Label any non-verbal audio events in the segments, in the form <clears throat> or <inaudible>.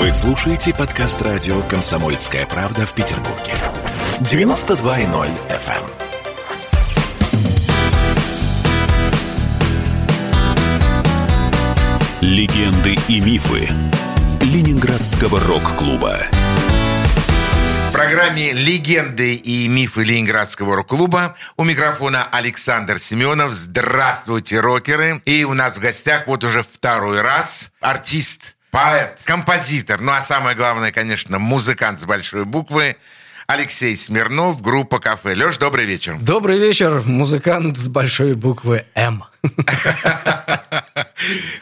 Вы слушаете подкаст радио «Комсомольская правда» в Петербурге. 92.0 FM. Легенды и мифы Ленинградского рок-клуба. В программе «Легенды и мифы Ленинградского рок-клуба» у микрофона Александр Семенов. Здравствуйте, рокеры! И у нас в гостях вот уже второй раз артист, поэт, композитор, ну а самое главное, конечно, музыкант с большой буквы Алексей Смирнов, группа «Кафе». Леш, добрый вечер. Добрый вечер, музыкант с большой буквы «М». <laughs>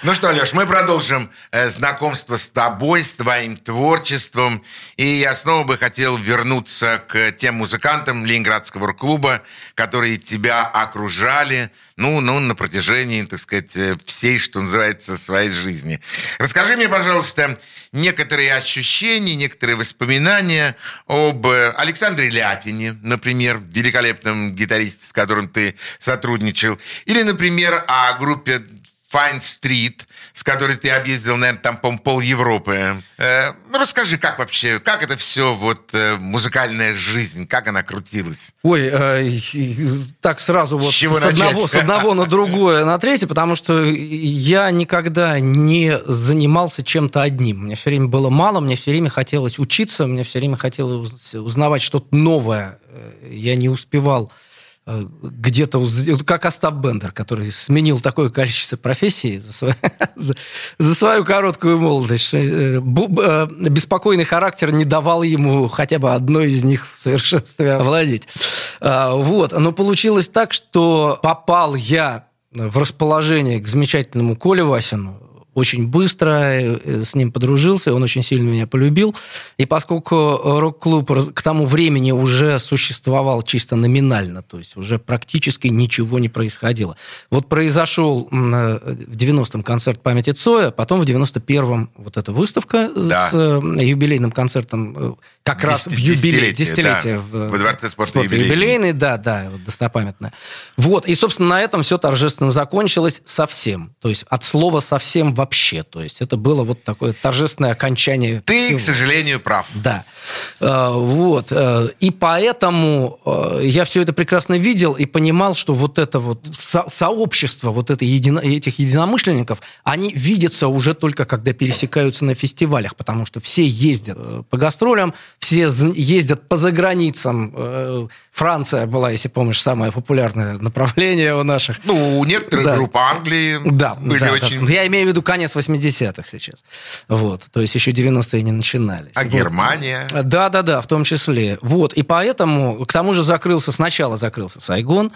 Ну что, Леш, мы продолжим э, знакомство с тобой, с твоим творчеством. И я снова бы хотел вернуться к тем музыкантам Ленинградского клуба, которые тебя окружали, ну, ну, на протяжении, так сказать, э, всей, что называется, своей жизни. Расскажи мне, пожалуйста, некоторые ощущения, некоторые воспоминания об э, Александре Ляпине, например, великолепном гитаристе, с которым ты сотрудничал, или, например, о группе Fine Street, с которой ты объездил, наверное, там, по пол Европы. Э, ну, расскажи, как вообще, как это все, вот, э, музыкальная жизнь, как она крутилась? Ой, э, так сразу вот с, с, одного, с одного на другое, на третье, потому что я никогда не занимался чем-то одним. Мне все время было мало, мне все время хотелось учиться, мне все время хотелось узнавать что-то новое. Я не успевал где-то, как Остап Бендер, который сменил такое количество профессий за свою, <laughs> за, за свою короткую молодость. Э, э, беспокойный характер не давал ему хотя бы одной из них в совершенстве овладеть. Вот. Но получилось так, что попал я в расположение к замечательному Коле Васину, очень быстро э, с ним подружился, он очень сильно меня полюбил. И поскольку э, рок-клуб к тому времени уже существовал чисто номинально, то есть уже практически ничего не происходило. Вот произошел э, в 90-м концерт памяти Цоя, потом в 91-м вот эта выставка да. с юбилейным концертом как раз в юбилей, десятилетие да. в, Во Дворце спорта, спорта юбилейный. юбилейный. Да, да, вот достопамятно. Вот, и, собственно, на этом все торжественно закончилось совсем. То есть от слова совсем вообще вообще. То есть это было вот такое торжественное окончание. Ты, всего. к сожалению, прав. Да. Э, вот. Э, и поэтому э, я все это прекрасно видел и понимал, что вот это вот сообщество вот это едино, этих единомышленников, они видятся уже только когда пересекаются на фестивалях, потому что все ездят по гастролям, все ездят по заграницам. Франция была, если помнишь, самое популярное направление у наших. Ну, у некоторых да. групп Англии да, были да, очень... Да. Я имею в виду, конец 80-х сейчас. Вот. То есть еще 90-е не начинались. А вот. Германия? Да, да, да, в том числе. Вот. И поэтому, к тому же закрылся, сначала закрылся Сайгон,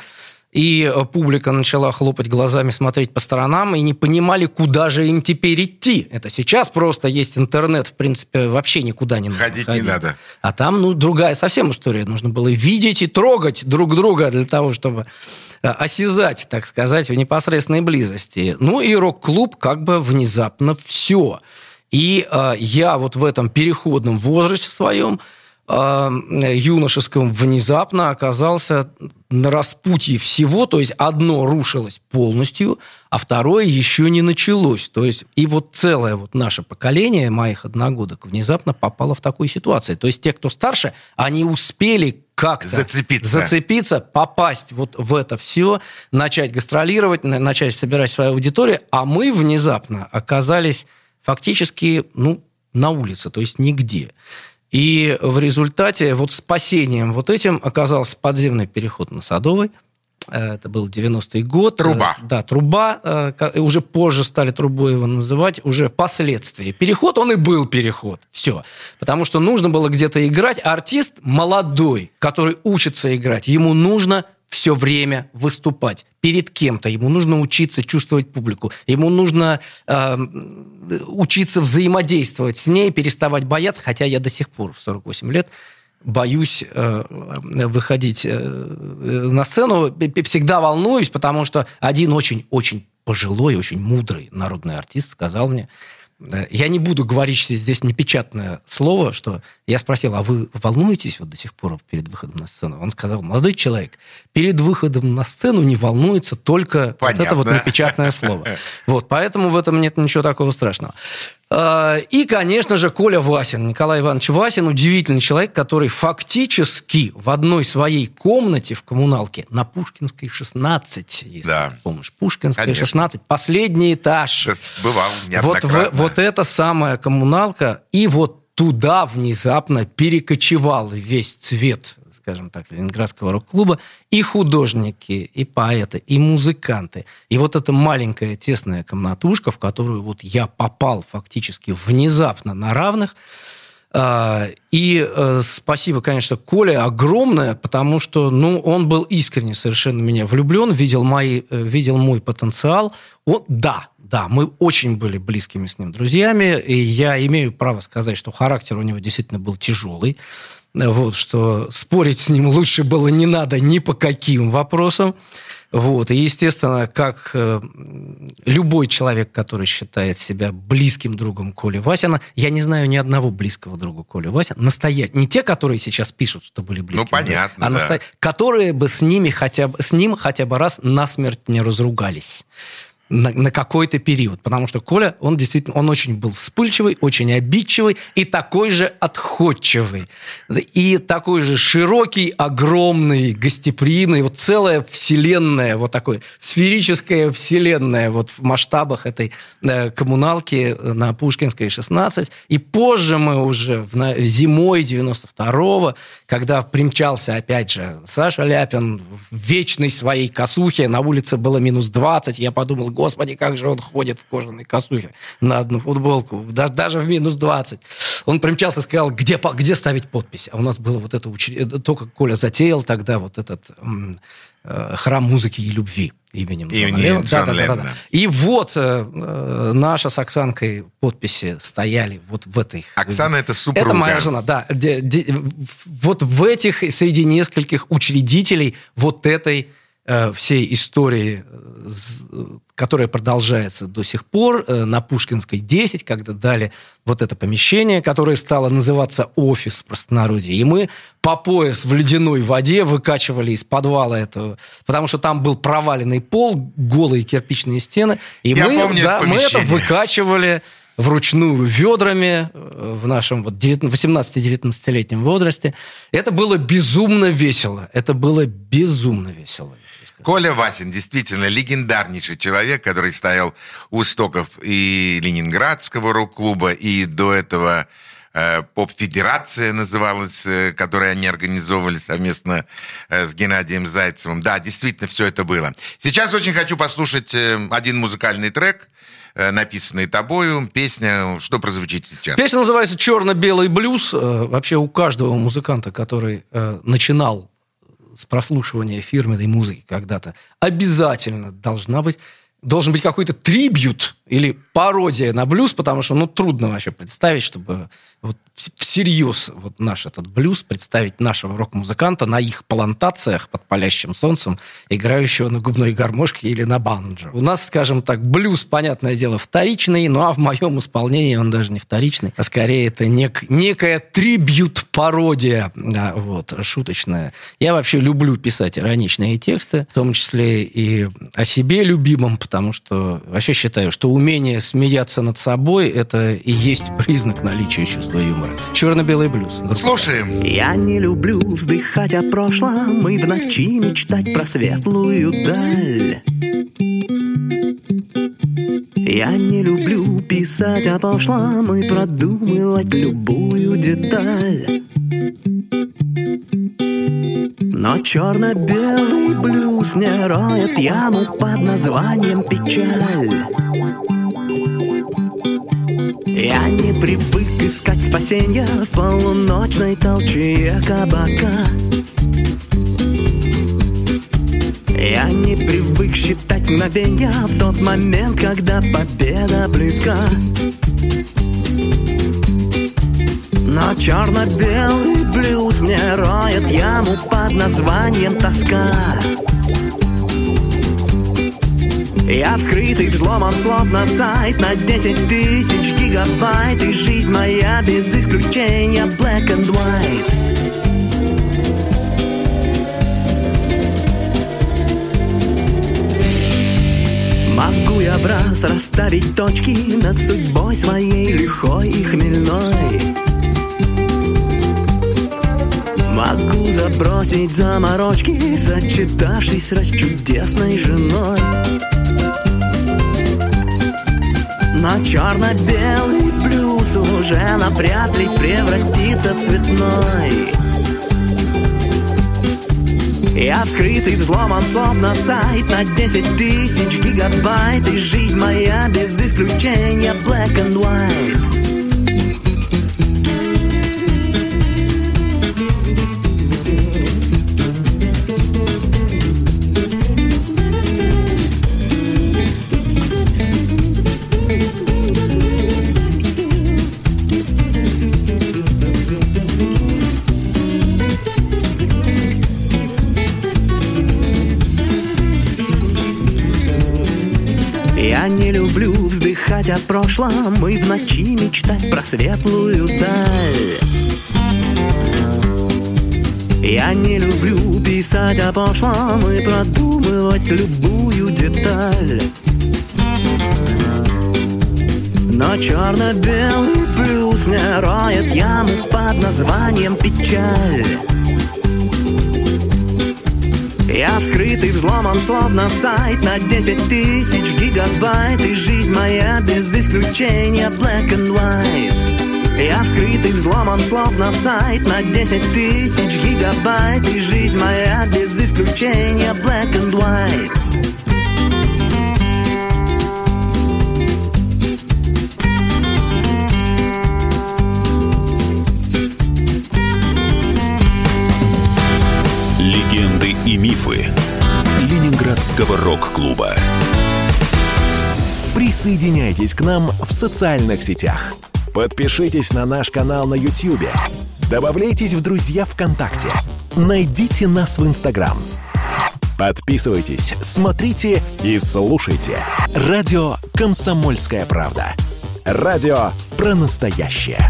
и э, публика начала хлопать глазами, смотреть по сторонам, и не понимали, куда же им теперь идти. Это сейчас просто есть интернет, в принципе, вообще никуда не нужно ходить. ходить. не надо. А там, ну, другая совсем история. Нужно было видеть и трогать друг друга для того, чтобы Э, осязать, так сказать, в непосредственной близости. Ну и рок-клуб как бы внезапно все. И э, я вот в этом переходном возрасте своем юношеском внезапно оказался на распутье всего, то есть одно рушилось полностью, а второе еще не началось. То есть и вот целое вот наше поколение моих одногодок внезапно попало в такую ситуацию. То есть те, кто старше, они успели как-то зацепиться. зацепиться, попасть вот в это все, начать гастролировать, начать собирать свою аудиторию, а мы внезапно оказались фактически ну, на улице, то есть нигде. И в результате вот спасением вот этим оказался подземный переход на Садовой. Э, это был 90-й год. Труба. Э, да, труба. Э, уже позже стали трубой его называть, уже впоследствии. Переход, он и был переход. Все. Потому что нужно было где-то играть. артист молодой, который учится играть, ему нужно все время выступать перед кем-то. Ему нужно учиться чувствовать публику. Ему нужно э, учиться взаимодействовать с ней, переставать бояться. Хотя я до сих пор в 48 лет боюсь э, выходить э, на сцену. Всегда волнуюсь, потому что один очень-очень пожилой, очень мудрый народный артист сказал мне, я не буду говорить здесь непечатное слово, что я спросил, а вы волнуетесь вот до сих пор перед выходом на сцену? Он сказал, молодой человек, перед выходом на сцену не волнуется только Понятно. вот это вот непечатное слово. <laughs> Вот, поэтому в этом нет ничего такого страшного. А, и, конечно же, Коля Васин, Николай Иванович Васин, удивительный человек, который фактически в одной своей комнате в коммуналке на Пушкинской 16, если да. ты помнишь, Пушкинская конечно. 16, последний этаж. Бывал вот, в, вот эта самая коммуналка, и вот туда внезапно перекочевал весь цвет скажем так, Ленинградского рок-клуба, и художники, и поэты, и музыканты. И вот эта маленькая тесная комнатушка, в которую вот я попал фактически внезапно на равных, а, и э, спасибо, конечно, Коле огромное, потому что, ну, он был искренне совершенно меня влюблен, видел, мои, э, видел мой потенциал. Он, да, да, мы очень были близкими с ним друзьями, и я имею право сказать, что характер у него действительно был тяжелый вот, что спорить с ним лучше было не надо ни по каким вопросам. Вот. И, естественно, как э, любой человек, который считает себя близким другом Коли Васина, я не знаю ни одного близкого друга Коли Васина, настоять, не те, которые сейчас пишут, что были близкими, ну, понятно, другом, а да. насто... которые бы с ними хотя бы, с ним хотя бы раз насмерть не разругались на, на какой-то период. Потому что Коля, он действительно, он очень был вспыльчивый, очень обидчивый и такой же отходчивый. И такой же широкий, огромный, гостеприимный, вот целая вселенная, вот такой сферическая вселенная вот в масштабах этой э, коммуналки на Пушкинской 16. И позже мы уже в, на, зимой 92-го, когда примчался опять же Саша Ляпин в вечной своей косухе, на улице было минус 20, я подумал, господи, как же он ходит в кожаной косухе на одну футболку, даже, даже в минус 20. Он примчался и сказал, где, где ставить подпись. А у нас было вот это, э, то, как Коля затеял тогда вот этот э, храм музыки и любви именем Имени Джона, Джона да, да, Да, да. И вот э, э, наша с Оксанкой подписи стояли вот в этой... Оксана это супруга. Это моя жена, да. Де, де, вот в этих, среди нескольких учредителей вот этой Э, всей истории, э, которая продолжается до сих пор, э, на Пушкинской 10, когда дали вот это помещение, которое стало называться офис в простонародье. И мы по пояс в ледяной воде выкачивали из подвала этого, потому что там был проваленный пол, голые кирпичные стены. И Я мы, помню да, это мы это выкачивали вручную ведрами в нашем вот 18-19-летнем возрасте. Это было безумно весело. Это было безумно весело. Коля Васин действительно легендарнейший человек, который стоял у стоков и Ленинградского рок-клуба, и до этого э, поп-федерация называлась, э, которую они организовывали совместно э, с Геннадием Зайцевым. Да, действительно, все это было. Сейчас очень хочу послушать э, один музыкальный трек, э, написанный тобою. Песня, что прозвучит сейчас? Песня называется «Черно-белый блюз». Э, вообще у каждого музыканта, который начинал с прослушивания фирменной музыки когда-то обязательно должна быть должен быть какой-то трибют или пародия на блюз, потому что ну трудно вообще представить, чтобы вот всерьез вот наш этот блюз представить нашего рок-музыканта на их плантациях под палящим солнцем, играющего на губной гармошке или на банджо. У нас, скажем так, блюз, понятное дело, вторичный, ну а в моем исполнении он даже не вторичный, а скорее это нек, некая трибют-пародия, да, вот, шуточная. Я вообще люблю писать ироничные тексты, в том числе и о себе любимом, потому что вообще считаю, что умение смеяться над собой – это и есть признак наличия чувства юмора. Черно-белый блюз. Слушаем. Я не люблю вздыхать о прошлом и в ночи мечтать про светлую даль. Я не люблю писать о прошлом и продумывать любую деталь. Но черно-белый блюз мне роет яму под названием печаль. Я не привык искать спасения в полуночной толчье кабака. Я не привык считать мгновения в тот момент, когда победа близка. Но черно-белый блюз мне роет яму под названием тоска. Я вскрытый взломан словно сайт на 10 тысяч гигабайт. И жизнь моя без исключения black and white. Могу я в раз расставить точки Над судьбой своей лихой и хмельной? Могу забросить заморочки Сочетавшись с расчудесной женой Но черно-белый плюс уже навряд ли превратится в цветной. Я вскрытый, взломан, словно сайт на 10 тысяч гигабайт И жизнь моя без исключения black and white прошлом И в ночи мечтать про светлую даль. Я не люблю писать о прошлом И продумывать любую деталь. Но черно-белый плюс мне роет яму под названием печаль я вскрытый, взломан, словно сайт на 10 тысяч гигабайт. И жизнь моя без исключения black and white. Я вскрытый, взломан, словно сайт на 10 тысяч гигабайт. И жизнь моя без исключения black and white Ленинградского рок-клуба. Присоединяйтесь к нам в социальных сетях. Подпишитесь на наш канал на YouTube. Добавляйтесь в друзья ВКонтакте. Найдите нас в Инстаграм. Подписывайтесь, смотрите и слушайте. Радио «Комсомольская правда». Радио про настоящее.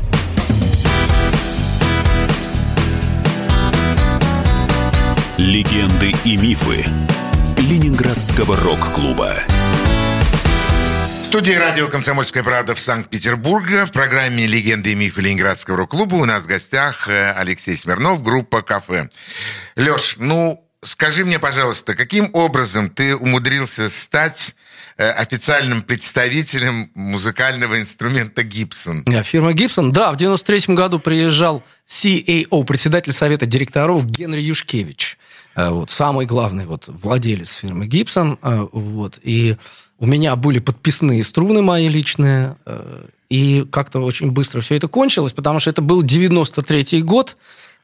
Легенды и мифы Ленинградского рок-клуба. В студии радио «Комсомольская правда» в Санкт-Петербурге в программе «Легенды и мифы Ленинградского рок-клуба» у нас в гостях э, Алексей Смирнов, группа «Кафе». Леш, ну, скажи мне, пожалуйста, каким образом ты умудрился стать э, официальным представителем музыкального инструмента Гибсон. Фирма Гибсон, да, в 93 году приезжал CAO, председатель совета директоров Генри Юшкевич. Э, вот, самый главный вот, владелец фирмы Гибсон. Э, вот, и у меня были подписные струны мои личные. Э, и как-то очень быстро все это кончилось, потому что это был 93-й год.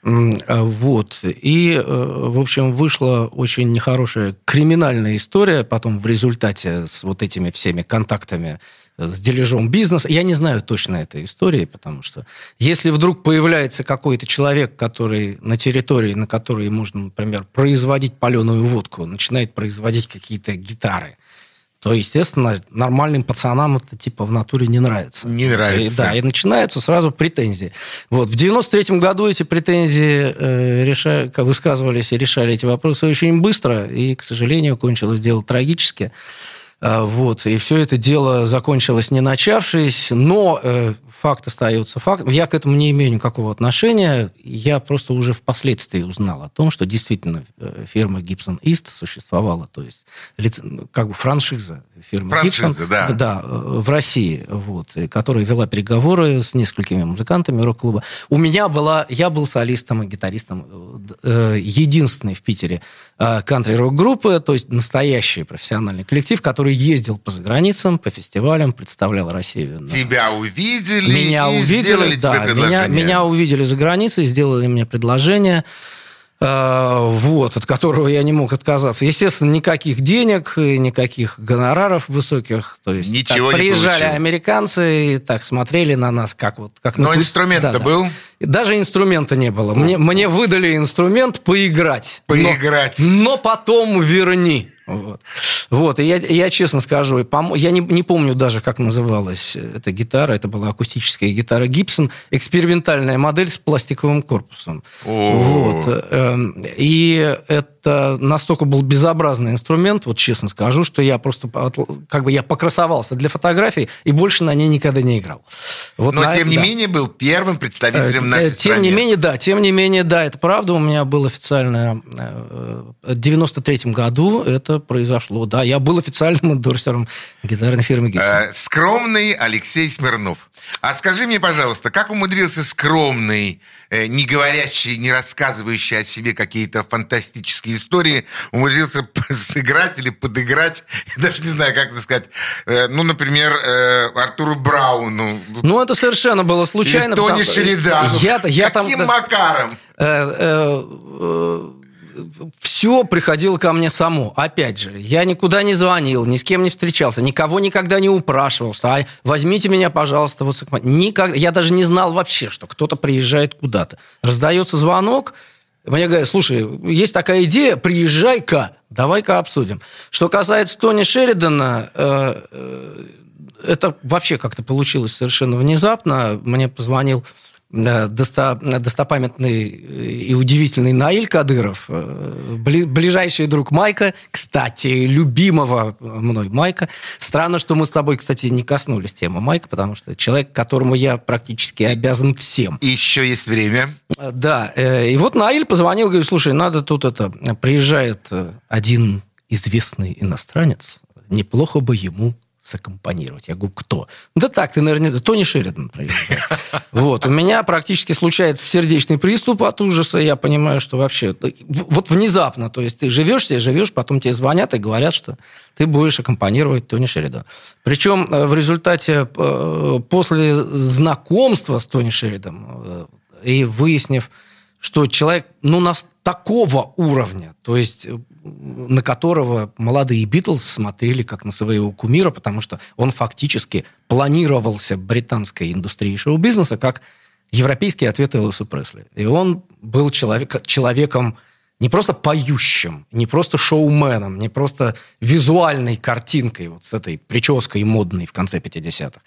Вот. И, в общем, вышла очень нехорошая криминальная история потом в результате с вот этими всеми контактами с дележом бизнеса. Я не знаю точно этой истории, потому что если вдруг появляется какой-то человек, который на территории, на которой можно, например, производить паленую водку, начинает производить какие-то гитары, то, естественно, нормальным пацанам это типа в натуре не нравится. Не нравится. И, да, и начинаются сразу претензии. Вот. В 93 году эти претензии э, реша... высказывались и решали эти вопросы очень быстро, и, к сожалению, кончилось дело трагически. А, вот, и все это дело закончилось не начавшись, но э, факт остается фактом. Я к этому не имею никакого отношения. Я просто уже впоследствии узнал о том, что действительно э, фирма Gibson East существовала, то есть как бы франшиза фирмы франшиза, Gibson да. Да, э, в России, вот, которая вела переговоры с несколькими музыкантами рок-клуба. У меня была, я был солистом и гитаристом единственный в Питере кантри-рок-группы, то есть настоящий профессиональный коллектив, который ездил по заграницам, по фестивалям, представлял Россию. Тебя увидели, меня и увидели, да, меня, меня увидели за границей, сделали мне предложение, э, вот, от которого я не мог отказаться. Естественно, никаких денег, никаких гонораров высоких. То есть Ничего так, не приезжали получил. американцы и так смотрели на нас, как вот... Как Но на... инструмент-то да, да. был? Даже инструмента не было. Мне, мне выдали инструмент поиграть. Поиграть. Но, но потом верни. Вот. вот, и я, я честно скажу, я не, не помню даже, как называлась эта гитара, это была акустическая гитара Гибсон, экспериментальная модель с пластиковым корпусом. Вот. Эм, и это настолько был безобразный инструмент, вот честно скажу, что я просто, как бы я покрасовался для фотографий и больше на ней никогда не играл. Вот Но, на, тем не да. менее, был первым представителем э, нашей Тем стране. не менее, да, тем не менее, да, это правда, у меня был официально э, в 93 году это произошло. Да, я был официальным <laughs> эндорсером гитарной фирмы Гибсон. Э, скромный Алексей Смирнов. А скажи мне, пожалуйста, как умудрился скромный, э, не говорящий, не рассказывающий о себе какие-то фантастические истории, умудрился <laughs> сыграть или подыграть, <laughs> даже не знаю, как это сказать, э, ну, например, Артуру Брауну. Ну, это совершенно было случайно. Или Тони Шеридану. Я, я Каким там, макаром? Э, э, э, все приходило ко мне само. Опять же, я никуда не звонил, ни с кем не встречался, никого никогда не упрашивал, а, возьмите меня, пожалуйста. Вот, никогда, я даже не знал вообще, что кто-то приезжает куда-то. Раздается звонок, мне говорят, слушай, есть такая идея, приезжай-ка, давай-ка обсудим. Что касается Тони Шеридана, э, э, это вообще как-то получилось совершенно внезапно. Мне позвонил достопамятный и удивительный Наиль Кадыров, э, ближайший друг Майка, кстати, любимого мной Майка. Странно, что мы с тобой, кстати, не коснулись темы Майка, потому что человек, которому я практически обязан всем. еще есть время. Э, да. Э, и вот Наиль позвонил, говорит, слушай, надо тут это... Приезжает один известный иностранец, неплохо бы ему саккомпанировать. Я говорю, кто? Да так, ты, наверное, Тони Шеридан проезжает. <laughs> Вот. У меня практически случается сердечный приступ от ужаса. Я понимаю, что вообще... Вот внезапно. То есть ты живешь себе, живешь, потом тебе звонят и говорят, что ты будешь аккомпанировать Тони Шеридан. Причем э, в результате, э, после знакомства с Тони Шериданом э, и выяснив, что человек, ну, нас такого уровня, то есть на которого молодые Битлз смотрели как на своего кумира, потому что он фактически планировался британской индустрией шоу-бизнеса как европейский ответ Элвису Пресли. И он был человек, человеком не просто поющим, не просто шоуменом, не просто визуальной картинкой, вот с этой прической модной в конце 50-х.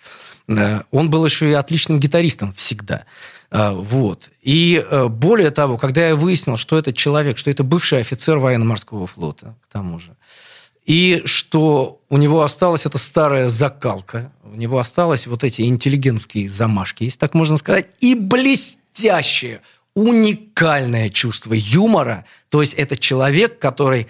Э, он был еще и отличным гитаристом всегда. Э, вот. И э, более того, когда я выяснил, что этот человек, что это бывший офицер военно-морского флота, к тому же, и что у него осталась эта старая закалка, у него осталось вот эти интеллигентские замашки, если так можно сказать, и блестящее, уникальное чувство юмора. То есть это человек, который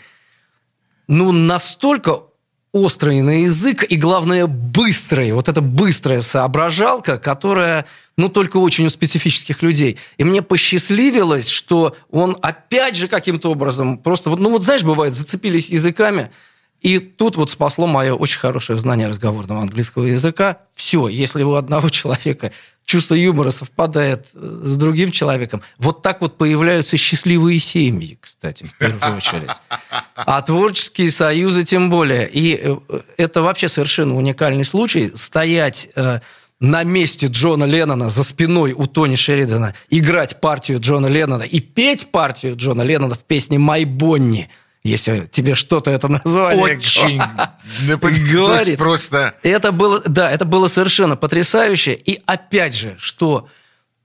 ну, настолько острый на язык и, главное, быстрый. Вот эта быстрая соображалка, которая, ну, только очень у специфических людей. И мне посчастливилось, что он опять же каким-то образом просто, ну, вот знаешь, бывает, зацепились языками, и тут вот спасло мое очень хорошее знание разговорного английского языка. Все, если у одного <laughs> человека чувство юмора совпадает э, с другим человеком, вот так вот появляются счастливые семьи, кстати, в первую очередь. А творческие союзы тем более. И э, это вообще совершенно уникальный случай. Стоять э, на месте Джона Леннона за спиной у Тони Шеридана, играть партию Джона Леннона и петь партию Джона Леннона в песне «Май Бонни», если тебе что-то это название Очень говорит. Просто... Это было, да, это было совершенно потрясающе. И опять же, что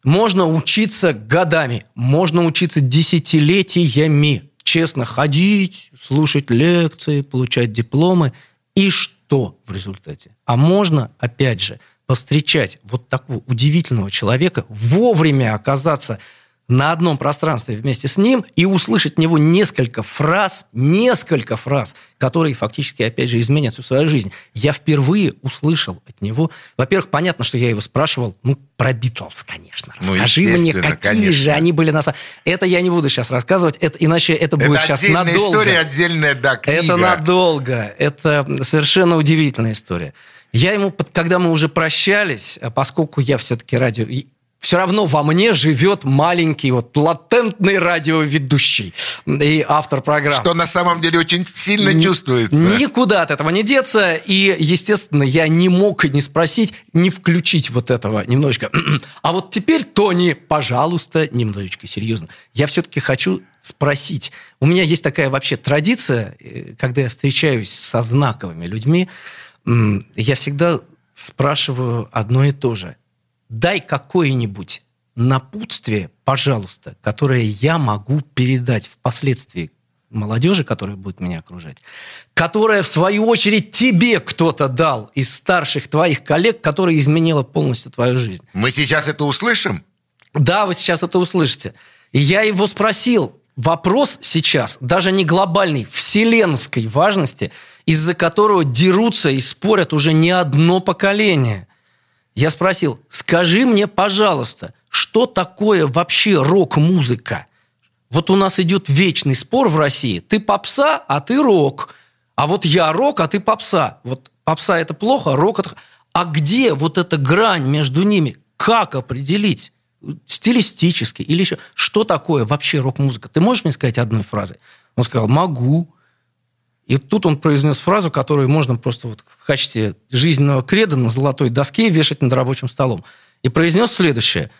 можно учиться годами, можно учиться десятилетиями. Честно, ходить, слушать лекции, получать дипломы. И что в результате? А можно, опять же, повстречать вот такого удивительного человека, вовремя оказаться на одном пространстве вместе с ним и услышать от него несколько фраз, несколько фраз, которые фактически, опять же, изменят всю свою жизнь. Я впервые услышал от него... Во-первых, понятно, что я его спрашивал, ну, про Битлз, конечно. Ну, Расскажи ну, мне, какие конечно. же они были на самом... Это я не буду сейчас рассказывать, это, иначе это будет это сейчас надолго. история, отдельная, да, книга. Это надолго. Это совершенно удивительная история. Я ему, когда мы уже прощались, а поскольку я все-таки радио все равно во мне живет маленький вот латентный радиоведущий и автор программы. Что на самом деле очень сильно Н- чувствуется. Никуда от этого не деться. И, естественно, я не мог не спросить, не включить вот этого немножечко. <clears throat> А вот теперь, Тони, пожалуйста, немножечко серьезно. Я все-таки хочу спросить. У меня есть такая вообще традиция, э, когда я встречаюсь со знаковыми людьми, я всегда спрашиваю одно и то же. Дай какое-нибудь напутствие, пожалуйста, которое я могу передать впоследствии молодежи, которая будет меня окружать, которая, в свою очередь, тебе кто-то дал из старших твоих коллег, которая изменила полностью твою жизнь. Мы сейчас это услышим? Да, вы сейчас это услышите. И я его спросил, вопрос сейчас даже не глобальной, вселенской важности, из-за которого дерутся и спорят уже не одно поколение. Я спросил, скажи мне, пожалуйста, что такое вообще рок-музыка? Вот у нас идет вечный спор в России. Ты попса, а ты рок. А вот я рок, а ты попса. Вот попса это плохо, рок это... А где вот эта грань между ними? Как определить? стилистически или еще. Что такое вообще рок-музыка? Ты можешь мне сказать одной фразой? Он сказал, могу. И тут он произнес фразу, которую можно просто вот в качестве жизненного креда на золотой доске вешать над рабочим столом. И произнес следующее.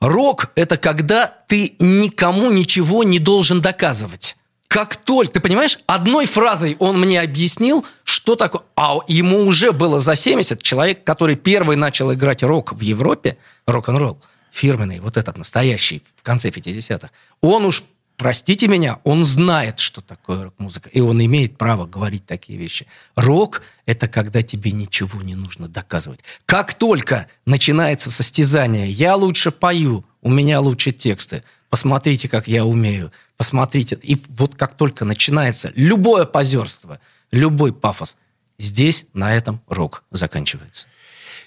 Рок – это когда ты никому ничего не должен доказывать. Как только, ты понимаешь, одной фразой он мне объяснил, что такое... А ему уже было за 70, человек, который первый начал играть рок в Европе, рок-н-ролл, фирменный, вот этот настоящий, в конце 50-х, он уж, простите меня, он знает, что такое рок-музыка, и он имеет право говорить такие вещи. Рок – это когда тебе ничего не нужно доказывать. Как только начинается состязание, я лучше пою, у меня лучше тексты, посмотрите, как я умею, посмотрите. И вот как только начинается любое позерство, любой пафос, здесь на этом рок заканчивается.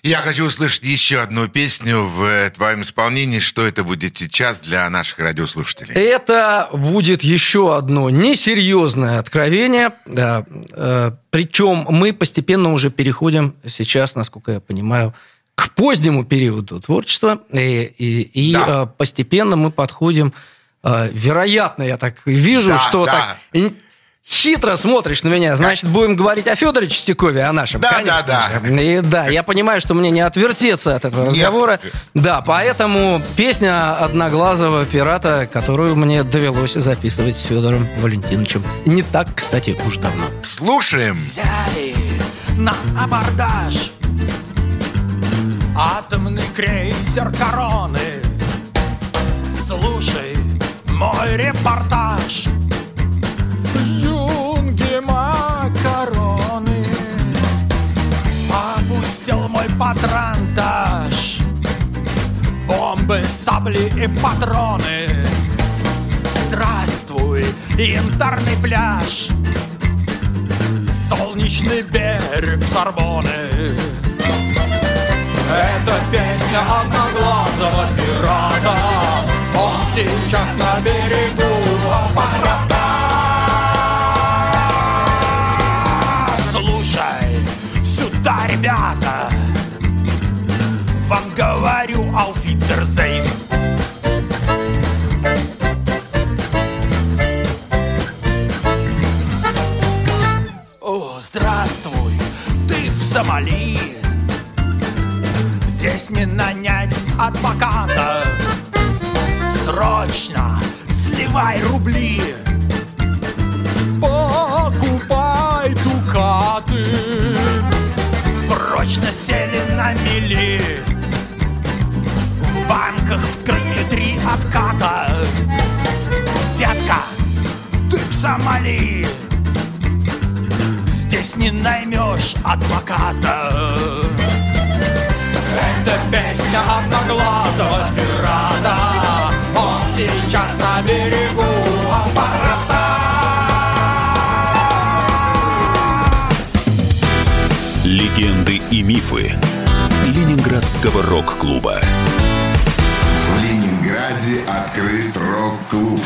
Я хочу услышать еще одну песню в твоем исполнении. Что это будет сейчас для наших радиослушателей? Это будет еще одно несерьезное откровение. Да. Э, причем мы постепенно уже переходим сейчас, насколько я понимаю, к позднему периоду творчества. И, и, и да. Э, постепенно мы подходим э, вероятно, я так вижу, да, что да. так хитро смотришь на меня, значит, будем говорить о Федоре Чистякове, о нашем. Да, конечно. да, да. И да, я понимаю, что мне не отвертеться от этого Нет. разговора. Да, поэтому песня «Одноглазого пирата», которую мне довелось записывать с Федором Валентиновичем. Не так, кстати, уж давно. Слушаем. Взяли на абордаж Атомный крейсер короны Слушай мой репортаж патронтаж. Бомбы, сабли и патроны. Здравствуй, янтарный пляж. Солнечный берег Сорбоны. Это песня одноглазого пирата. Он сейчас на берегу Сомали Здесь не наймешь адвоката. Это песня одноглазого пирата. Он сейчас на берегу аппарата. Легенды и мифы Ленинградского рок-клуба. В Ленинграде открыт рок-клуб.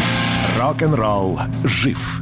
Рок-н-ролл жив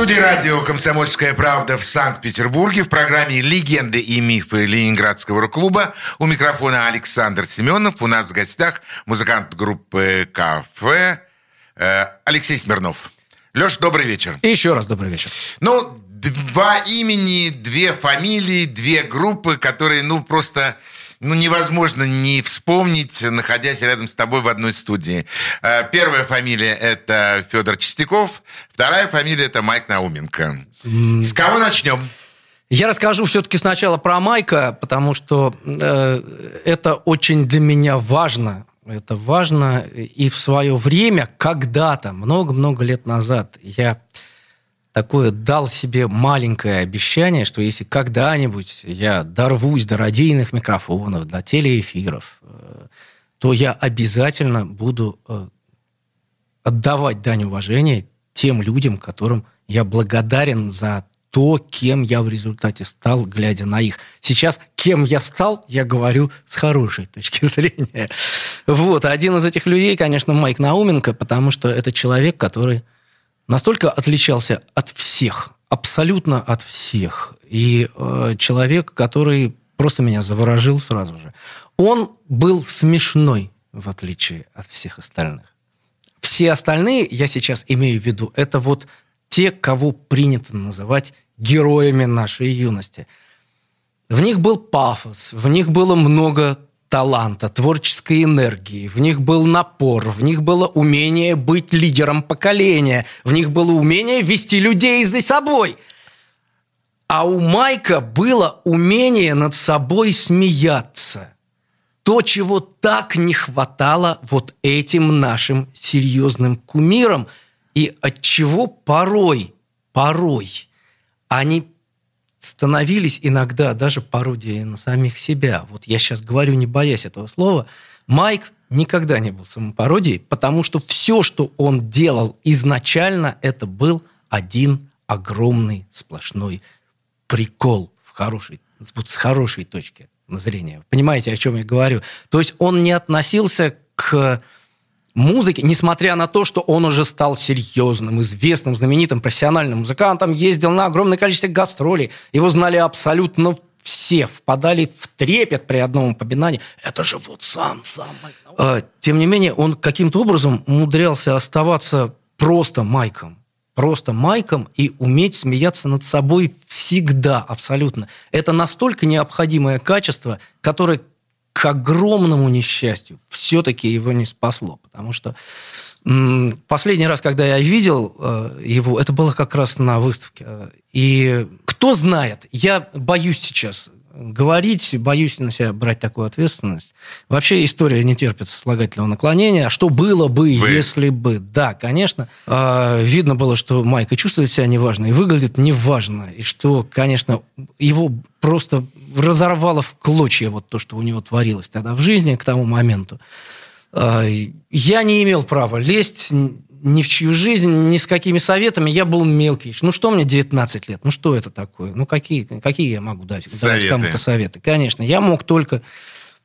Студии радио «Комсомольская правда» в Санкт-Петербурге в программе «Легенды и мифы Ленинградского рок-клуба» у микрофона Александр Семенов. У нас в гостях музыкант группы «Кафе» э, Алексей Смирнов. Леш, добрый вечер. И еще раз добрый вечер. Ну, два имени, две фамилии, две группы, которые, ну, просто ну, невозможно не вспомнить, находясь рядом с тобой в одной студии. Э, первая фамилия – это Федор Чистяков, вторая фамилия – это Майк Науменко. С кого начнем? Я расскажу все-таки сначала про Майка, потому что э, это очень для меня важно. Это важно. И в свое время, когда-то, много-много лет назад, я такое дал себе маленькое обещание, что если когда-нибудь я дорвусь до радийных микрофонов, до телеэфиров, э, то я обязательно буду э, отдавать дань уважения тем людям, которым я благодарен за то, кем я в результате стал, глядя на их. Сейчас, кем я стал, я говорю с хорошей точки <laughs> зрения. Вот, один из этих людей, конечно, Майк Науменко, потому что это человек, который настолько отличался от всех, абсолютно от всех. И э, человек, который просто меня заворожил сразу же. Он был смешной, в отличие от всех остальных. Все остальные, я сейчас имею в виду, это вот те, кого принято называть героями нашей юности. В них был пафос, в них было много таланта, творческой энергии, в них был напор, в них было умение быть лидером поколения, в них было умение вести людей за собой. А у Майка было умение над собой смеяться. То, чего так не хватало вот этим нашим серьезным кумирам, и от чего порой, порой они становились иногда даже пародией на самих себя. Вот я сейчас говорю, не боясь этого слова. Майк никогда не был самопародией, потому что все, что он делал изначально, это был один огромный сплошной прикол в хорошей, с хорошей точки зрения. Понимаете, о чем я говорю? То есть он не относился к музыки, несмотря на то, что он уже стал серьезным, известным, знаменитым профессиональным музыкантом, ездил на огромное количество гастролей, его знали абсолютно все, впадали в трепет при одном упоминании. Это же вот сам, сам а, Тем не менее, он каким-то образом умудрялся оставаться просто Майком. Просто Майком и уметь смеяться над собой всегда, абсолютно. Это настолько необходимое качество, которое к огромному несчастью все-таки его не спасло. Потому что последний раз, когда я видел э, его, это было как раз на выставке. И кто знает, я боюсь сейчас говорить, боюсь на себя брать такую ответственность. Вообще история не терпит слагательного наклонения. А что было бы, Вы. если бы? Да, конечно. Э, видно было, что Майка чувствует себя неважно и выглядит неважно. И что, конечно, его просто разорвало в клочья вот то, что у него творилось тогда в жизни к тому моменту. А, я не имел права лезть ни в чью жизнь, ни с какими советами. Я был мелкий. Ну, что мне 19 лет? Ну, что это такое? Ну, какие, какие я могу дать, дать кому-то советы? Конечно, я мог только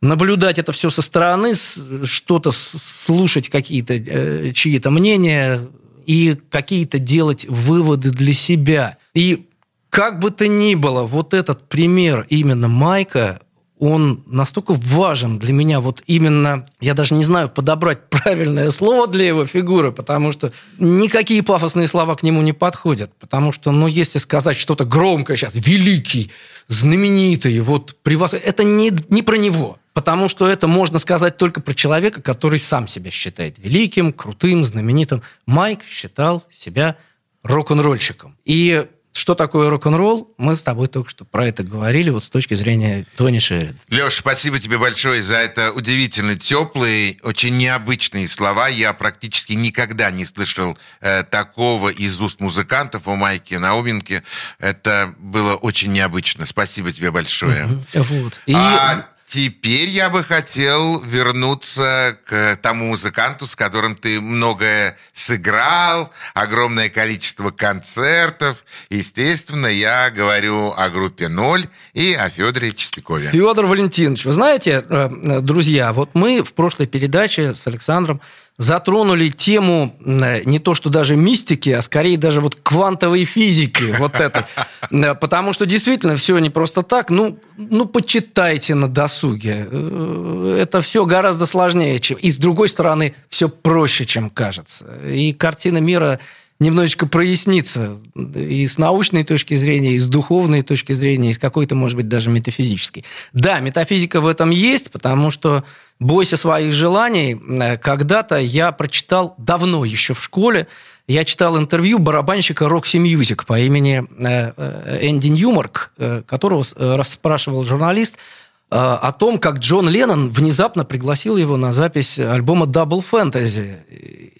наблюдать это все со стороны, что-то слушать какие-то э, чьи-то мнения и какие-то делать выводы для себя. И как бы то ни было, вот этот пример именно Майка, он настолько важен для меня, вот именно, я даже не знаю подобрать <laughs> правильное слово для его фигуры, потому что никакие пафосные слова к нему не подходят, потому что, ну, если сказать что-то громкое сейчас, великий, знаменитый, вот при вас, это не, не про него, потому что это можно сказать только про человека, который сам себя считает великим, крутым, знаменитым. Майк считал себя рок-н-ролльщиком. И что такое рок-н-ролл, мы с тобой только что про это говорили, вот с точки зрения Тони Шеррида. Леш, спасибо тебе большое за это удивительно теплые, очень необычные слова. Я практически никогда не слышал э, такого из уст музыкантов у Майки Науменки. Это было очень необычно. Спасибо тебе большое. Вот. И... А Теперь я бы хотел вернуться к тому музыканту, с которым ты многое сыграл, огромное количество концертов. Естественно, я говорю о группе «Ноль» и о Федоре Чистякове. Федор Валентинович, вы знаете, э, э, друзья, вот мы в прошлой передаче с Александром затронули тему э, не то, что даже мистики, а скорее даже вот квантовой физики, вот это. <laughs> Э, потому что действительно все не просто так. Ну, ну почитайте на досуге. Э, это все гораздо сложнее. Чем... И с другой стороны, все проще, чем кажется. И картина мира немножечко прояснится и с научной точки зрения, и с духовной точки зрения, и с какой-то, может быть, даже метафизической. Да, метафизика в этом есть, потому что «Бойся своих желаний» когда-то я прочитал давно еще в школе, я читал интервью барабанщика Roxy Music по имени э, э, Энди Ньюмарк, э, которого расспрашивал журналист – Э, о том, как Джон Леннон внезапно пригласил его на запись альбома Double Fantasy.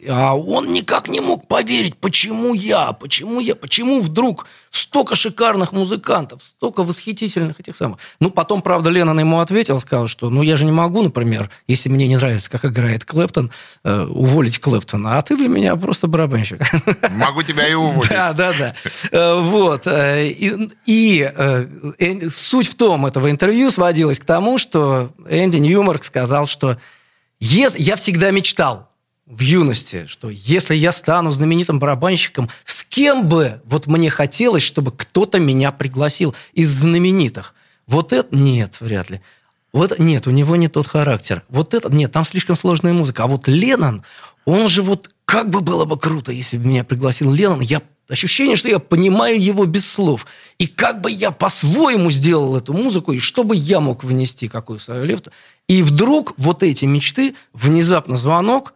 А он никак не мог поверить, почему я, почему я, почему вдруг столько шикарных музыкантов, столько восхитительных этих самых. Ну, потом, правда, Леннон ему ответил, сказал, что ну я же не могу, например, если мне не нравится, как играет Клэптон, э, уволить Клэптона, а ты для меня просто барабанщик. Могу тебя и уволить. Да, да, да. Э, вот. Э, и, э, суть в том этого интервью сводилась сводилось к тому, что Энди Ньюмарк сказал, что я всегда мечтал в юности, что если я стану знаменитым барабанщиком, с кем бы вот мне хотелось, чтобы кто-то меня пригласил из знаменитых. Вот это нет, вряд ли. Вот нет, у него не тот характер. Вот это нет, там слишком сложная музыка. А вот Леннон, он же вот как бы было бы круто, если бы меня пригласил Леннон, я Ощущение, что я понимаю его без слов. И как бы я по-своему сделал эту музыку, и что бы я мог внести, какую свою лепту. И вдруг вот эти мечты, внезапно звонок.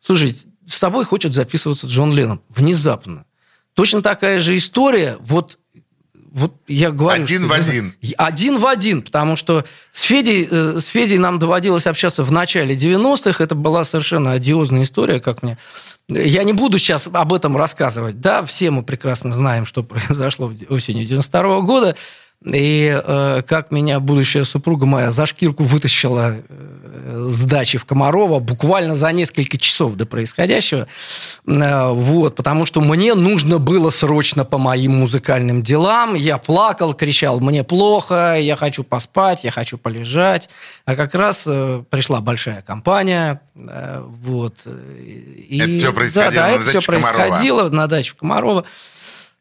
Слушай, с тобой хочет записываться Джон Леннон. Внезапно. Точно такая же история. Вот вот я говорю... Один что, в один. Один в один, потому что с Федей, э, с Федей нам доводилось общаться в начале 90-х. Это была совершенно одиозная история, как мне я не буду сейчас об этом рассказывать. Да, все мы прекрасно знаем, что <laughs> произошло осенью 92 года. И э, как меня будущая супруга моя за шкирку вытащила э, с дачи в Комарова буквально за несколько часов до происходящего. Э, вот, потому что мне нужно было срочно по моим музыкальным делам. Я плакал, кричал, мне плохо, я хочу поспать, я хочу полежать. А как раз э, пришла большая компания. Э, вот, и, это все происходило да, да, на это все происходило на даче в Комарова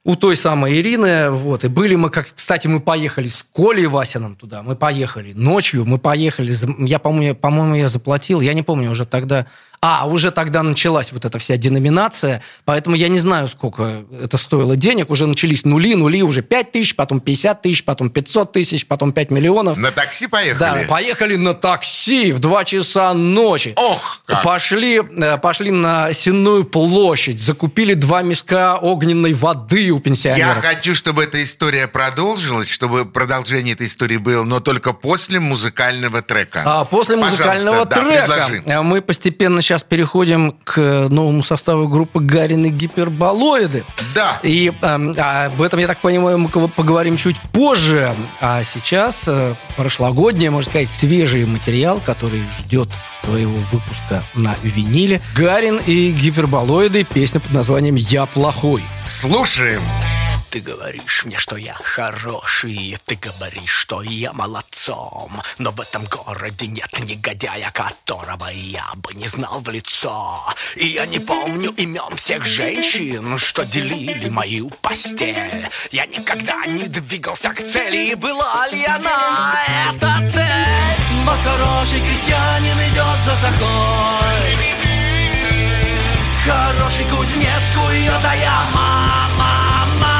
у той самой Ирины, вот, и были мы, как, кстати, мы поехали с Колей Васиным туда, мы поехали ночью, мы поехали, я, по-моему, по-моему, я заплатил, я не помню уже тогда, а, уже тогда началась вот эта вся деноминация, поэтому я не знаю, сколько это стоило денег. Уже начались нули, нули уже 5 тысяч, потом 50 тысяч, потом 500 тысяч, потом 5 миллионов. На такси поехали? Да, поехали на такси в 2 часа ночи. Ох, как. Пошли, э, пошли на Сенную площадь, закупили два мешка огненной воды у пенсионеров. Я хочу, чтобы эта история продолжилась, чтобы продолжение этой истории было, но только после музыкального трека. А после музыкального Пожалуйста, трека да, мы постепенно сейчас сейчас переходим к новому составу группы Гарины гиперболоиды. Да. И э, об этом, я так понимаю, мы поговорим чуть позже. А сейчас э, прошлогодний, можно сказать, свежий материал, который ждет своего выпуска на виниле. Гарин и гиперболоиды, песня под названием «Я плохой». Слушаем. Ты говоришь мне, что я хороший, ты говоришь, что я молодцом, но в этом городе нет негодяя, которого я бы не знал в лицо. И я не помню имен всех женщин, что делили мою постель. Я никогда не двигался к цели, и была ли она эта цель? Но хороший крестьянин идет за сахой. Хороший кузнец кует, а я мама, мама,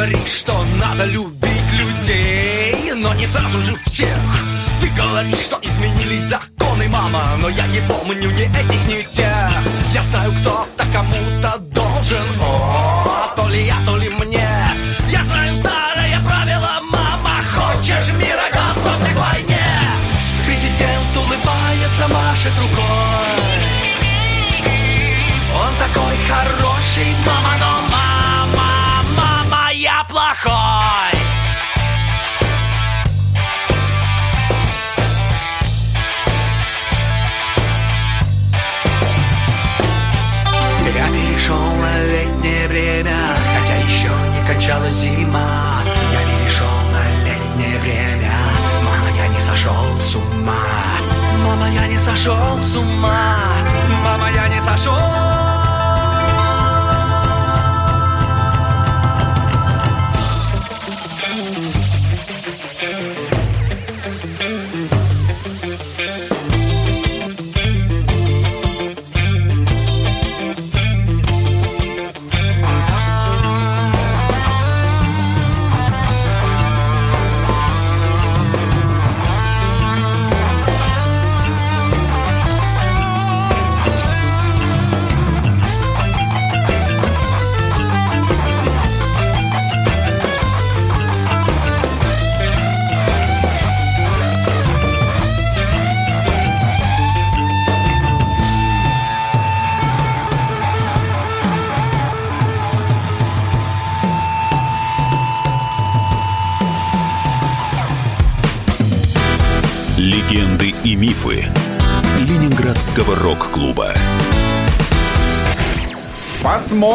говоришь, что надо любить людей, но не сразу же всех. Ты говоришь, что изменились законы, мама, но я не помню ни этих, ни тех. Я знаю, кто-то кому-то должен, о, то ли я, то ли мне. Я знаю старое правило, мама, хочешь мира, готовься к войне. Президент улыбается, машет рукой. Он такой хороший, мама, но кончалась зима. Я перешел на летнее время, мама, я не сошел с ума. Мама, я не сошел с ума. Мама, я не сошел.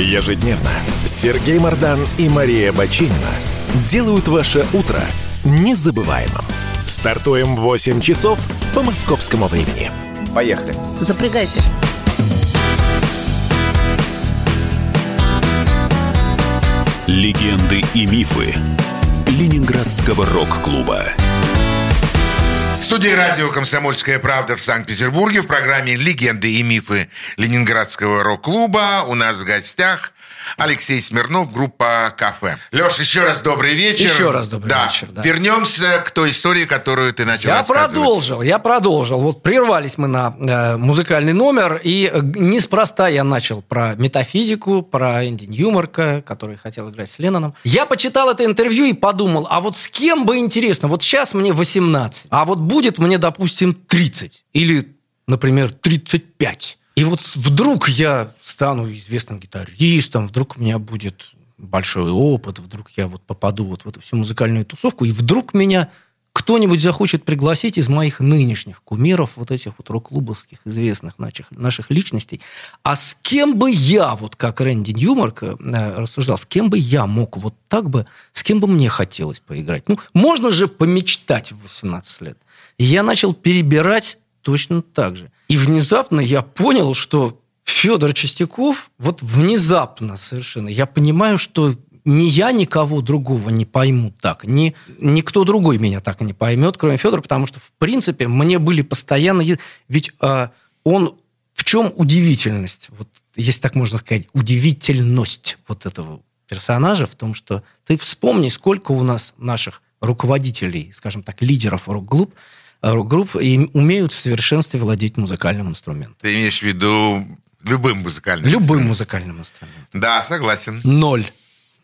Ежедневно Сергей Мардан и Мария Бочинина делают ваше утро незабываемым. Стартуем в 8 часов по московскому времени. Поехали. Запрягайте. Легенды и мифы Ленинградского рок-клуба. Студии радио «Комсомольская правда» в Санкт-Петербурге в программе «Легенды и мифы Ленинградского рок-клуба» у нас в гостях Алексей Смирнов, группа «Кафе». Леш, еще раз добрый вечер. Еще раз добрый да. вечер. Да. Вернемся к той истории, которую ты начал Я продолжил, я продолжил. Вот прервались мы на э, музыкальный номер, и э, неспроста я начал про метафизику, про Энди Ньюмарка, который хотел играть с Ленноном. Я почитал это интервью и подумал, а вот с кем бы интересно? Вот сейчас мне 18, а вот будет мне, допустим, 30 или, например, 35. И вот вдруг я стану известным гитаристом, вдруг у меня будет большой опыт, вдруг я вот попаду вот в эту всю музыкальную тусовку, и вдруг меня кто-нибудь захочет пригласить из моих нынешних кумиров, вот этих вот рок-клубовских известных наших, наших личностей. А с кем бы я, вот как Рэнди Ньюмарк э, рассуждал, с кем бы я мог вот так бы, с кем бы мне хотелось поиграть? Ну, можно же помечтать в 18 лет. Я начал перебирать точно так же. И внезапно я понял, что Федор Чистяков, вот внезапно совершенно, я понимаю, что ни я никого другого не пойму так, ни никто другой меня так не поймет, кроме Федора, потому что, в принципе, мне были постоянно... Ведь а, он... В чем удивительность? Вот, если так можно сказать, удивительность вот этого персонажа в том, что ты вспомни, сколько у нас наших руководителей, скажем так, лидеров рок-групп, рок-групп и умеют в совершенстве владеть музыкальным инструментом. Ты имеешь в виду любым музыкальным Любым инструментом? музыкальным инструментом. Да, согласен. Ноль.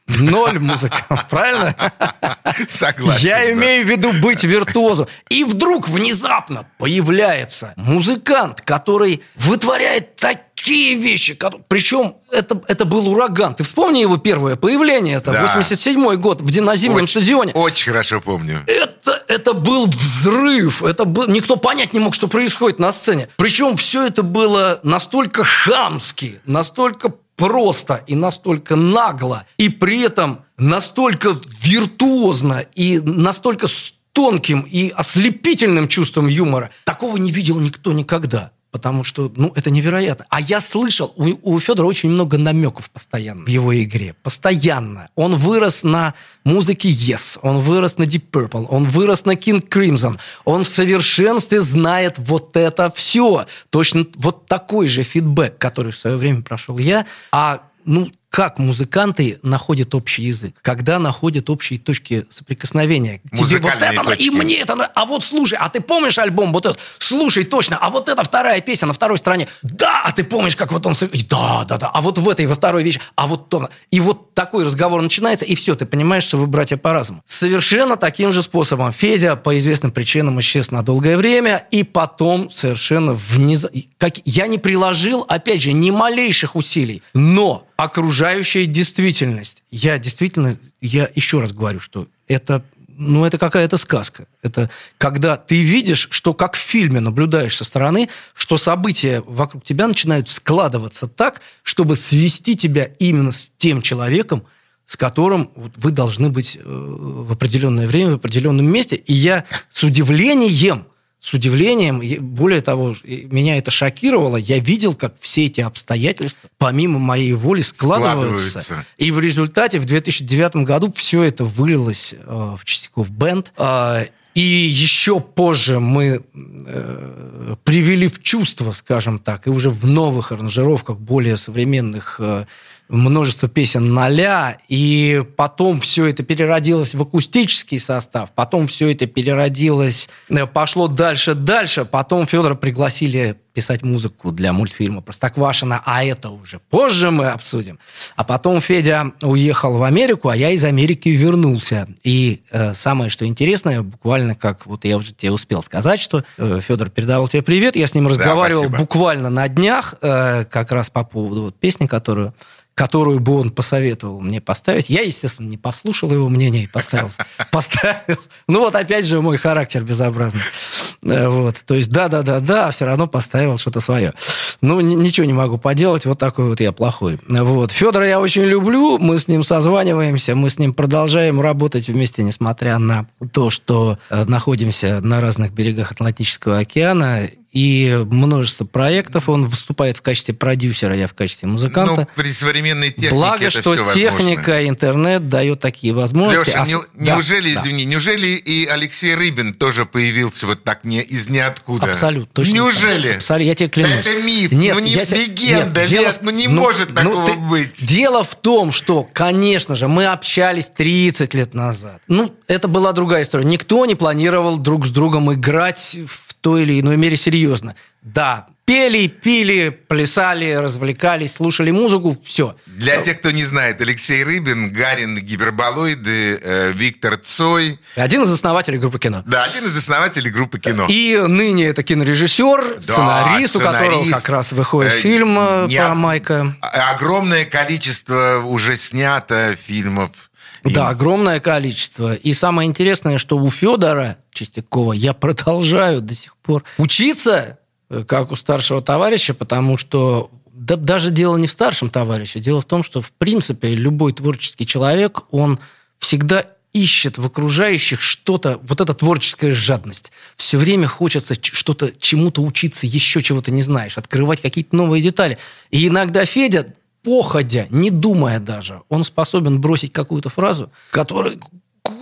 Ноль музыкантов, <laughs> правильно? <laughs> Согласен. Я да. имею в виду быть виртуозом. И вдруг внезапно появляется музыкант, который вытворяет такие вещи. ко- Причем это, это был ураган. Ты вспомни его первое появление. Это Да. 87-й год в Динозимном Очень- стадионе. Очень хорошо помню. Это, это был взрыв. Это был, никто понять не мог, что происходит на сцене. Причем все это было настолько хамски, настолько просто и настолько нагло, и при этом настолько виртуозно и настолько тонким и ослепительным чувством юмора. Такого не видел никто никогда. Потому что, ну, это невероятно. А я слышал, у, у Федора очень много намеков постоянно в его игре. Постоянно. Он вырос на музыке Yes, он вырос на Deep Purple, он вырос на King Crimson. Он в совершенстве знает вот это все. Точно вот такой же фидбэк, который в свое время прошел я. А, ну, как музыканты находят общий язык, когда находят общие точки соприкосновения. Тебе вот это, точки. и мне это, нрав- а вот слушай, а ты помнишь альбом вот этот? Слушай, точно, а вот эта вторая песня на второй стороне, да, а ты помнишь, как вот он, да, да, да, а вот в этой, во второй вещи, а вот то, и вот такой разговор начинается, и все, ты понимаешь, что вы братья по разуму. Совершенно таким же способом Федя по известным причинам исчез на долгое время, и потом совершенно внезапно, как я не приложил, опять же, ни малейших усилий, но окружающая действительность. Я действительно, я еще раз говорю, что это, ну, это какая-то сказка. Это когда ты видишь, что как в фильме наблюдаешь со стороны, что события вокруг тебя начинают складываться так, чтобы свести тебя именно с тем человеком, с которым вы должны быть э, в определенное время, в определенном месте. И я с удивлением, с удивлением, более того, меня это шокировало, я видел, как все эти обстоятельства, помимо моей воли, складываются. Складываются. И в результате в 2009 году все это вылилось э, в Чистяков Бенд. Э, и еще позже мы э, привели в чувство, скажем так, и уже в новых аранжировках более современных э, множество песен ноля, и потом все это переродилось в акустический состав, потом все это переродилось, э, пошло дальше, дальше, потом Федора пригласили писать музыку для мультфильма «Простоквашино», а это уже позже мы обсудим. А потом Федя уехал в Америку, а я из Америки вернулся. И э, самое, что интересное, буквально как вот я уже тебе успел сказать, что э, Федор передавал тебе привет, я с ним разговаривал спасибо. буквально на днях, э, как раз по поводу вот песни, которую которую бы он посоветовал мне поставить. Я, естественно, не послушал его мнение и поставил. <laughs> поставил. Ну вот опять же мой характер безобразный. Э, Вот. То есть да-да-да-да, все равно поставил что-то свое. Ну, ни- ничего не могу поделать, вот такой вот я плохой. Вот. Федора я очень люблю, мы с ним созваниваемся, мы с ним продолжаем работать вместе, несмотря на то, что э, находимся на разных берегах Атлантического океана, и множество проектов. Он выступает в качестве продюсера, я в качестве музыканта. Ну, при современной технике Благо, это что все техника, интернет дает такие возможности. Леша, А не- да, неужели, да. извини, неужели и Алексей Рыбин тоже появился вот так не, из ниоткуда? Абсолютно. Точно Неужели? так. Абсолютно, я тебе клянусь. Это миф, Нет, ну не я легенда, нет, дело нет, ну не может такого ты- быть. Дело в том, что, конечно же, мы общались 30 лет назад. Ну, это была другая история. Никто не планировал друг с другом играть в той или иной мере серьезно. Да, пели, пили, плясали, развлекались, слушали музыку, все. Для тех, кто не знает, Алексей Рыбин, Гарин Гиперболоиды, э, Виктор Цой. Один из основателей группы кино. Да, один из основателей группы кино. И ныне это кинорежиссер, сценарист, у которого сценарист. как раз выходит Э, фильм э, не- про Майка. Огромное количество уже снято фильмов. Да, огромное количество. И самое интересное, что у Федора Чистякова я продолжаю до сих пор учиться, э, как у старшего товарища, потому что да, даже дело не в старшем товарище. Дело в том, что, в принципе, любой творческий человек, он всегда ищет в окружающих что-то, вот эта творческая жадность. Все время хочется что-то, чему-то учиться, еще чего-то не знаешь, открывать какие-то новые детали. И иногда Федя, походя, не думая даже, он способен бросить какую-то фразу, которая...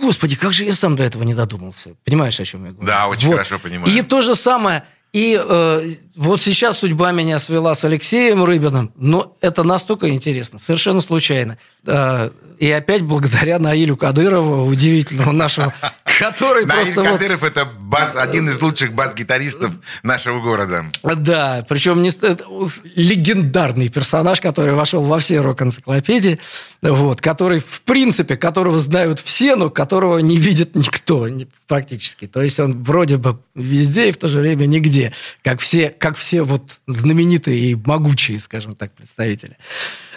Господи, как же я сам до этого не додумался. Понимаешь, о чем я говорю? Да, очень Вот. хорошо понимаю. И то же самое. И э, вот сейчас судьба меня свела с Алексеем Рыбиным, но это настолько интересно, совершенно случайно. Э, и опять благодаря Наилю Кадырову, удивительному нашему <laughs> Который Наиль просто вот- Кадыров это бас, один из лучших бас-гитаристов нашего города. Да, причем не, это легендарный персонаж, который вошел во все рок-энциклопедии, вот, который, в принципе, которого знают все, но которого не видит никто практически. То есть он вроде бы везде и в то же время нигде, как все, как все вот знаменитые и могучие, скажем так, представители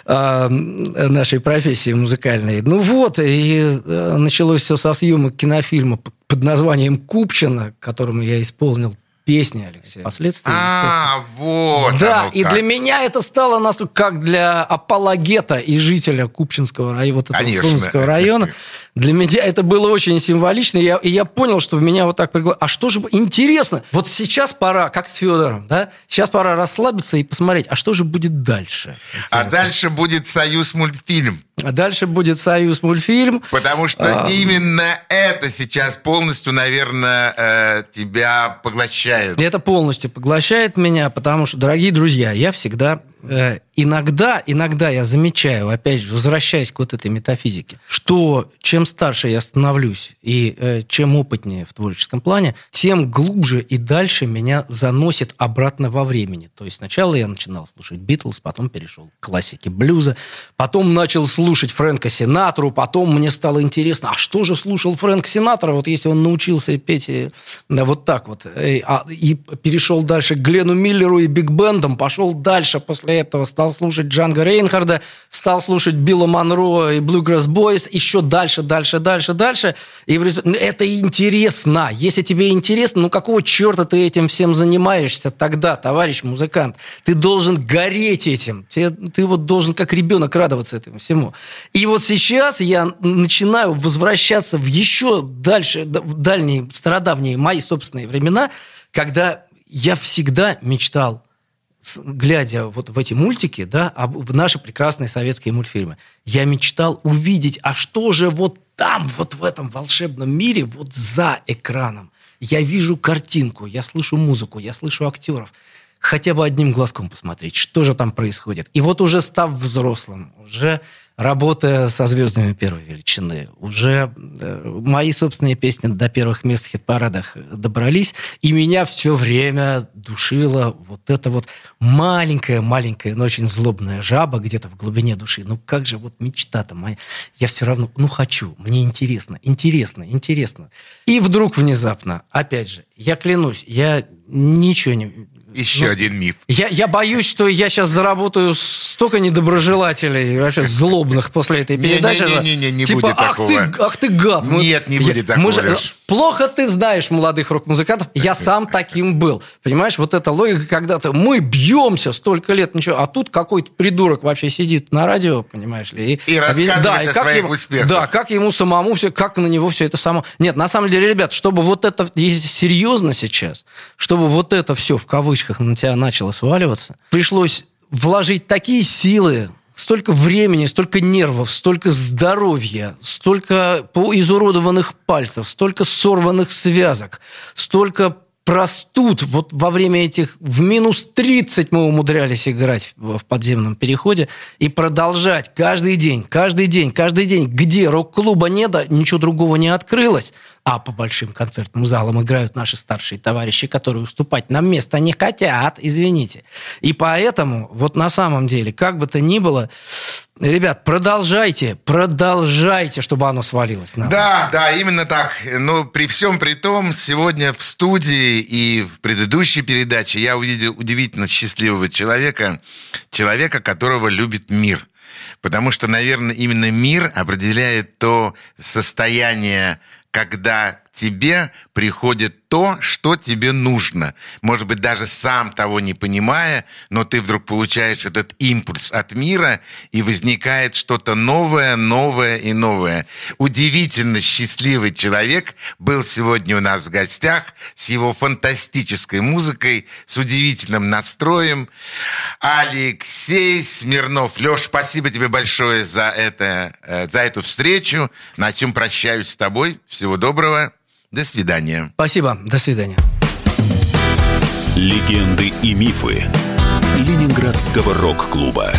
а, нашей профессии музыкальной. Ну вот, и э, началось все со съемок кинофильма под названием «Купчино», которому я исполнил песни Алексея. Впоследствии, А, вот да, и как. для меня это стало настолько, как для апологета и жителя Купчинского района, вот этого Конечно. Района, для меня это было очень символично, и я, и я понял, что меня вот так пригласили. А что же интересно? Вот сейчас пора, как с Федором, да? Сейчас пора расслабиться и посмотреть, а что же будет дальше? А дальше будет «Союз мультфильм». А дальше будет «Союз мультфильм». Потому что А. именно это сейчас полностью, наверное, э, тебя поглощает. Это полностью поглощает меня, потому что, дорогие друзья, я всегда иногда, иногда я замечаю, опять же, возвращаясь к вот этой метафизике, что чем старше я становлюсь и э, чем опытнее в творческом плане, тем глубже и дальше меня заносит обратно во времени. То есть сначала я начинал слушать Битлз, потом перешел к классике блюза, потом начал слушать Фрэнка Синатру, потом мне стало интересно, а что же слушал Фрэнк Синатра, вот если он научился петь э, да, вот так вот, э, а, и перешел дальше к Глену Миллеру и Биг Бендам, пошел дальше после этого, стал слушать Джанга Рейнхарда, стал слушать Билла Монро и Bluegrass Boys, еще дальше, дальше, дальше, дальше. И в результате- это интересно. Если тебе интересно, ну какого черта ты этим всем занимаешься тогда, товарищ музыкант? Ты должен гореть этим. Тебе- ты вот должен как ребенок радоваться этому всему. И вот сейчас я начинаю возвращаться в еще дальше, в дальние, стародавние мои собственные времена, когда я всегда мечтал глядя вот в эти мультики, да, об- в наши прекрасные советские мультфильмы, я мечтал увидеть, а что же вот там, вот в этом волшебном мире, вот за экраном. Я вижу картинку, я слышу музыку, я слышу актеров. Хотя бы одним глазком посмотреть, что же там происходит. И вот уже став взрослым, уже работая со звездами первой величины, уже э, мои собственные песни до первых мест в хит-парадах добрались, и меня все время душила вот эта вот маленькая-маленькая, но очень злобная жаба где-то в глубине души. Ну как же вот мечта-то моя? Я все равно, ну хочу, мне интересно, интересно, интересно. И вдруг внезапно, опять же, я клянусь, я ничего не... Еще ну, один миф. я, я боюсь, что я сейчас заработаю столько недоброжелателей, вообще злобных после этой передачи. Не-не-не, не типа, будет ах такого. Ты, ах ты гад. Мы- Нет, не я- будет такого, мы же-. Плохо ты знаешь молодых рок-музыкантов. Я сам таким был. Понимаешь, вот эта логика, когда-то мы бьемся столько лет, ничего, а тут какой-то придурок вообще сидит на радио, понимаешь ли. И рассказывает да, о как своих ему- успехах. Да, как ему самому все, как на него все это само. Нет, на самом деле, ребят, чтобы вот это, если серьезно сейчас, чтобы вот это все в кавычках на тебя начало сваливаться, пришлось вложить такие силы, столько времени, столько нервов, столько здоровья, столько изуродованных пальцев, столько сорванных связок, столько простуд. Вот во время этих в минус 30 мы умудрялись играть в подземном переходе и продолжать каждый день, каждый день, каждый день. Где рок-клуба нет, а ничего другого не открылось. А по большим концертным залам играют наши старшие товарищи, которые уступать нам место не хотят, извините. И поэтому, вот на самом деле, как бы то ни было, ребят, продолжайте, продолжайте, чтобы оно свалилось. на. Да, да, именно так. Но при всем при том, сегодня в студии и в предыдущей передаче я увидел удивительно счастливого человека, человека, которого любит мир. Потому что, наверное, именно мир определяет то состояние, когда к тебе приходит то, что тебе нужно. Может быть, даже сам того не понимая, но ты вдруг получаешь этот импульс от мира, и возникает что-то новое, новое и новое. Удивительно счастливый человек был сегодня у нас в гостях с его фантастической музыкой, с удивительным настроем. Алексей Смирнов. Леш, спасибо тебе большое за, это, э, за эту встречу. На чем прощаюсь с тобой. Всего доброго. До свидания. Спасибо. До свидания. Легенды и мифы Ленинградского рок-клуба.